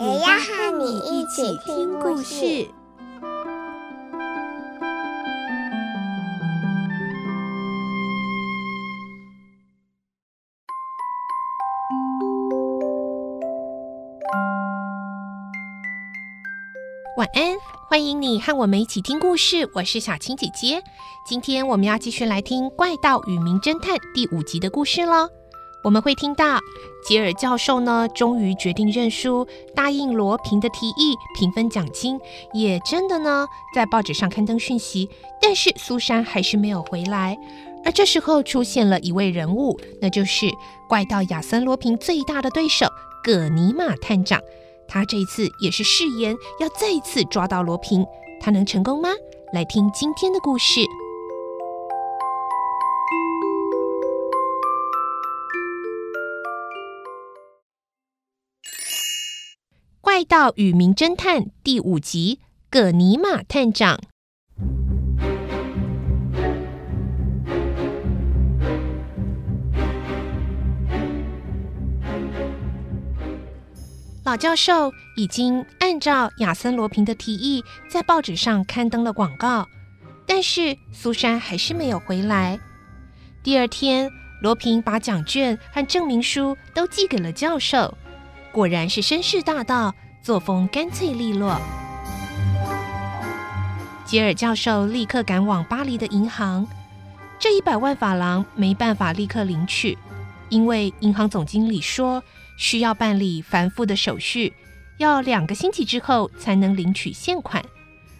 也要和你一起听故事。晚安，欢迎你和我们一起听故事。我是小青姐姐，今天我们要继续来听《怪盗与名侦探》第五集的故事喽。我们会听到杰尔教授呢，终于决定认输，答应罗平的提议，平分奖金，也真的呢在报纸上刊登讯息。但是苏珊还是没有回来。而这时候出现了一位人物，那就是怪盗亚森罗平最大的对手葛尼玛探长。他这一次也是誓言要再一次抓到罗平，他能成功吗？来听今天的故事。《怪盗与名侦探》第五集：葛尼玛探长。老教授已经按照亚森·罗平的提议，在报纸上刊登了广告，但是苏珊还是没有回来。第二天，罗平把奖券和证明书都寄给了教授，果然是绅士大盗。作风干脆利落，杰尔教授立刻赶往巴黎的银行。这一百万法郎没办法立刻领取，因为银行总经理说需要办理繁复的手续，要两个星期之后才能领取现款。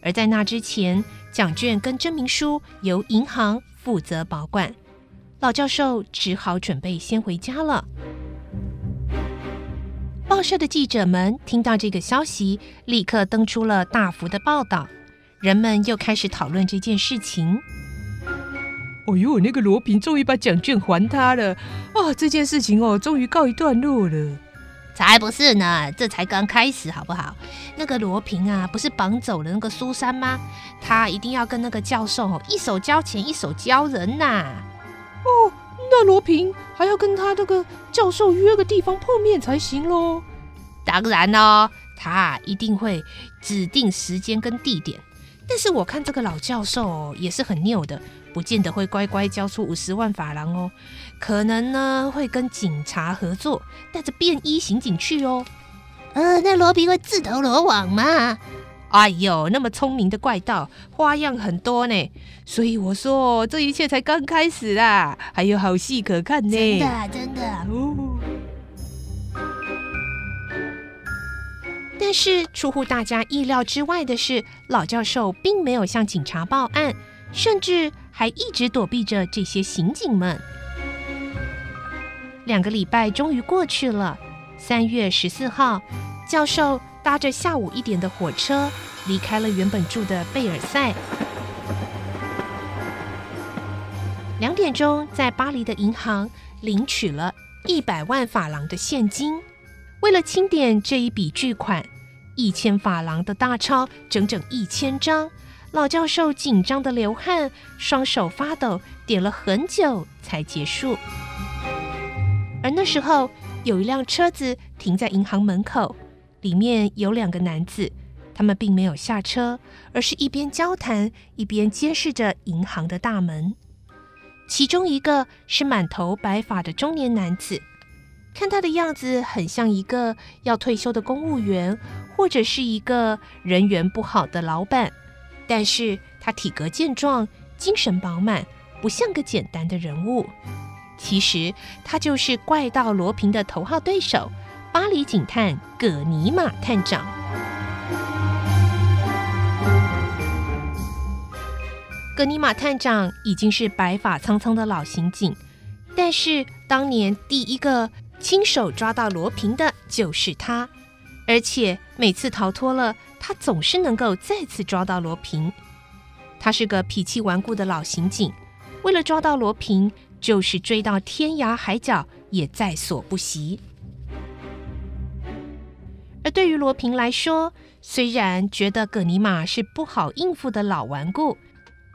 而在那之前，奖券跟证明书由银行负责保管。老教授只好准备先回家了。报社的记者们听到这个消息，立刻登出了大幅的报道。人们又开始讨论这件事情。哦呦，那个罗平终于把奖券还他了！啊，这件事情哦，终于告一段落了。才不是呢，这才刚开始，好不好？那个罗平啊，不是绑走了那个苏珊吗？他一定要跟那个教授哦，一手交钱，一手交人呐、啊。哦。那罗平还要跟他这个教授约个地方碰面才行喽。当然哦，他一定会指定时间跟地点。但是我看这个老教授也是很拗的，不见得会乖乖交出五十万法郎哦。可能呢会跟警察合作，带着便衣刑警去哦。呃，那罗平会自投罗网吗？哎呦，那么聪明的怪盗，花样很多呢。所以我说，这一切才刚开始啦，还有好戏可看呢。真的，真的。哦。但是出乎大家意料之外的是，老教授并没有向警察报案，甚至还一直躲避着这些刑警们。两个礼拜终于过去了，三月十四号，教授。搭着下午一点的火车离开了原本住的贝尔赛。两点钟在巴黎的银行领取了一百万法郎的现金。为了清点这一笔巨款，一千法郎的大钞整整一千张。老教授紧张的流汗，双手发抖，点了很久才结束。而那时候有一辆车子停在银行门口。里面有两个男子，他们并没有下车，而是一边交谈一边监视着银行的大门。其中一个是满头白发的中年男子，看他的样子很像一个要退休的公务员，或者是一个人缘不好的老板。但是他体格健壮，精神饱满，不像个简单的人物。其实他就是怪盗罗平的头号对手。巴黎警探葛尼玛探长，葛尼玛探长已经是白发苍苍的老刑警，但是当年第一个亲手抓到罗平的就是他。而且每次逃脱了，他总是能够再次抓到罗平。他是个脾气顽固的老刑警，为了抓到罗平，就是追到天涯海角也在所不惜。而对于罗平来说，虽然觉得葛尼玛是不好应付的老顽固，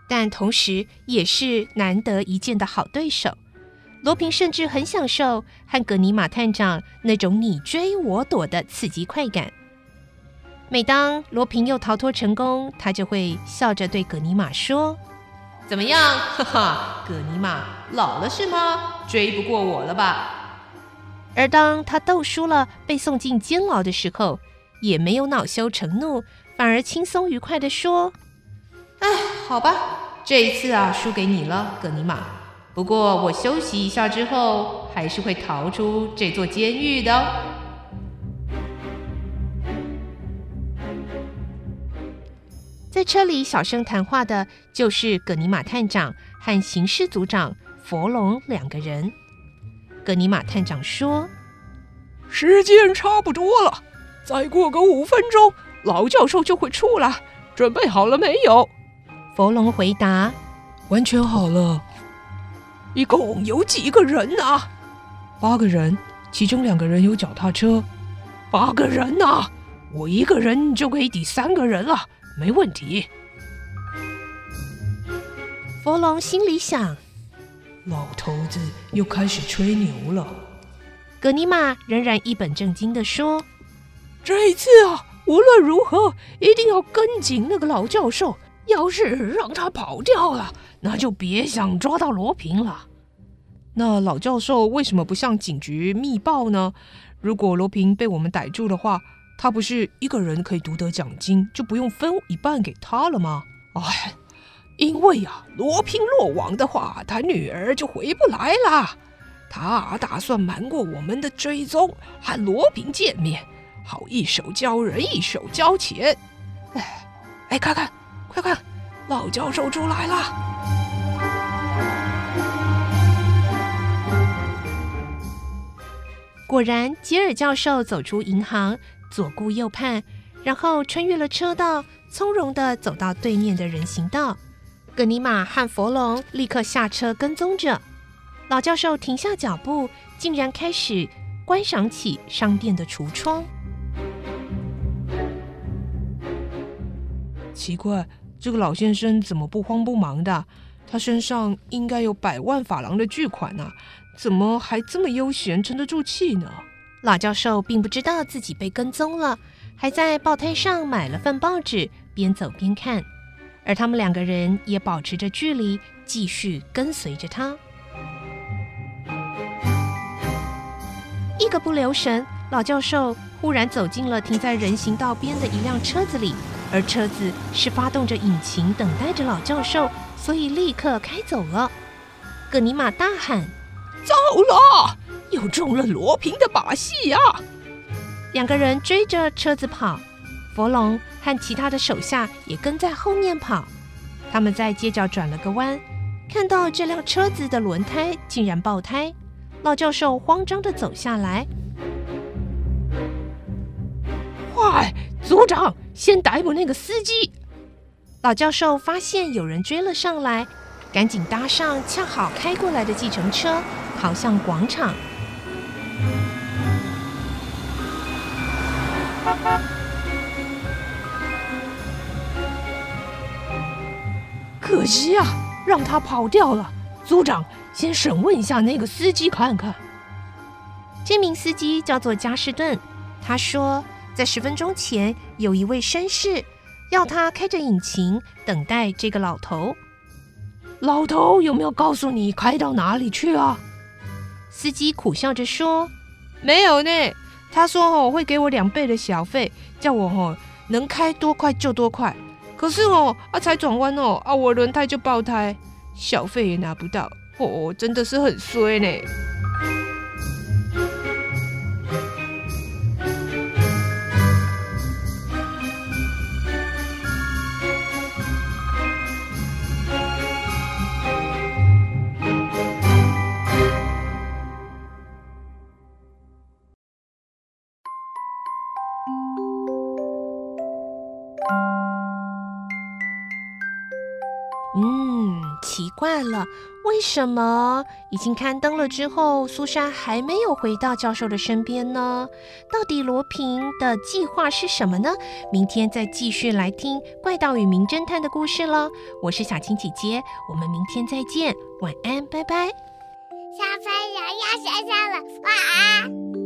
但同时也是难得一见的好对手。罗平甚至很享受和葛尼玛探长那种你追我躲的刺激快感。每当罗平又逃脱成功，他就会笑着对葛尼玛说：“怎么样，哈哈，葛尼玛老了是吗？追不过我了吧？”而当他斗输了，被送进监牢的时候，也没有恼羞成怒，反而轻松愉快地说：“哎，好吧，这一次啊，输给你了，葛尼玛。”不过我休息一下之后，还是会逃出这座监狱的。在车里小声谈话的，就是葛尼玛探长和刑事组长佛龙两个人。葛尼玛探长说：“时间差不多了，再过个五分钟，老教授就会出来。准备好了没有？”佛龙回答：“完全好了。”一共有几个人啊？八个人，其中两个人有脚踏车。八个人啊，我一个人就可以抵三个人了，没问题。佛龙心里想：老头子又开始吹牛了。葛尼玛仍然一本正经地说：“这一次啊，无论如何一定要跟紧那个老教授。要是让他跑掉了。”那就别想抓到罗平了。那老教授为什么不向警局密报呢？如果罗平被我们逮住的话，他不是一个人可以独得奖金，就不用分一半给他了吗？哎，因为呀，罗平落网的话，他女儿就回不来了。他打算瞒过我们的追踪，和罗平见面，好一手交人，一手交钱。哎，哎，看看，快看，老教授出来了。果然，吉尔教授走出银行，左顾右盼，然后穿越了车道，从容的走到对面的人行道。葛尼玛和佛龙立刻下车跟踪着。老教授停下脚步，竟然开始观赏起商店的橱窗。奇怪，这个老先生怎么不慌不忙的？他身上应该有百万法郎的巨款呢、啊。怎么还这么悠闲，沉得住气呢？老教授并不知道自己被跟踪了，还在报摊上买了份报纸，边走边看。而他们两个人也保持着距离，继续跟随着他。一个不留神，老教授忽然走进了停在人行道边的一辆车子里，而车子是发动着引擎，等待着老教授，所以立刻开走了。葛尼玛大喊。糟了，又中了罗平的把戏呀！两个人追着车子跑，佛龙和其他的手下也跟在后面跑。他们在街角转了个弯，看到这辆车子的轮胎竟然爆胎。老教授慌张地走下来，快，组长，先逮捕那个司机！老教授发现有人追了上来，赶紧搭上恰好开过来的计程车。跑向广场。可惜啊，让他跑掉了。组长，先审问一下那个司机看看。这名司机叫做加士顿，他说，在十分钟前有一位绅士要他开着引擎等待这个老头。老头有没有告诉你开到哪里去啊？司机苦笑着说：“没有呢，他说哦会给我两倍的小费，叫我哦能开多快就多快。可是哦啊才转弯哦啊我轮胎就爆胎，小费也拿不到，哦真的是很衰呢。”怪了，为什么已经刊登了之后，苏珊还没有回到教授的身边呢？到底罗平的计划是什么呢？明天再继续来听《怪盗与名侦探》的故事喽！我是小青姐姐，我们明天再见，晚安，拜拜。小朋友要睡觉了，晚安。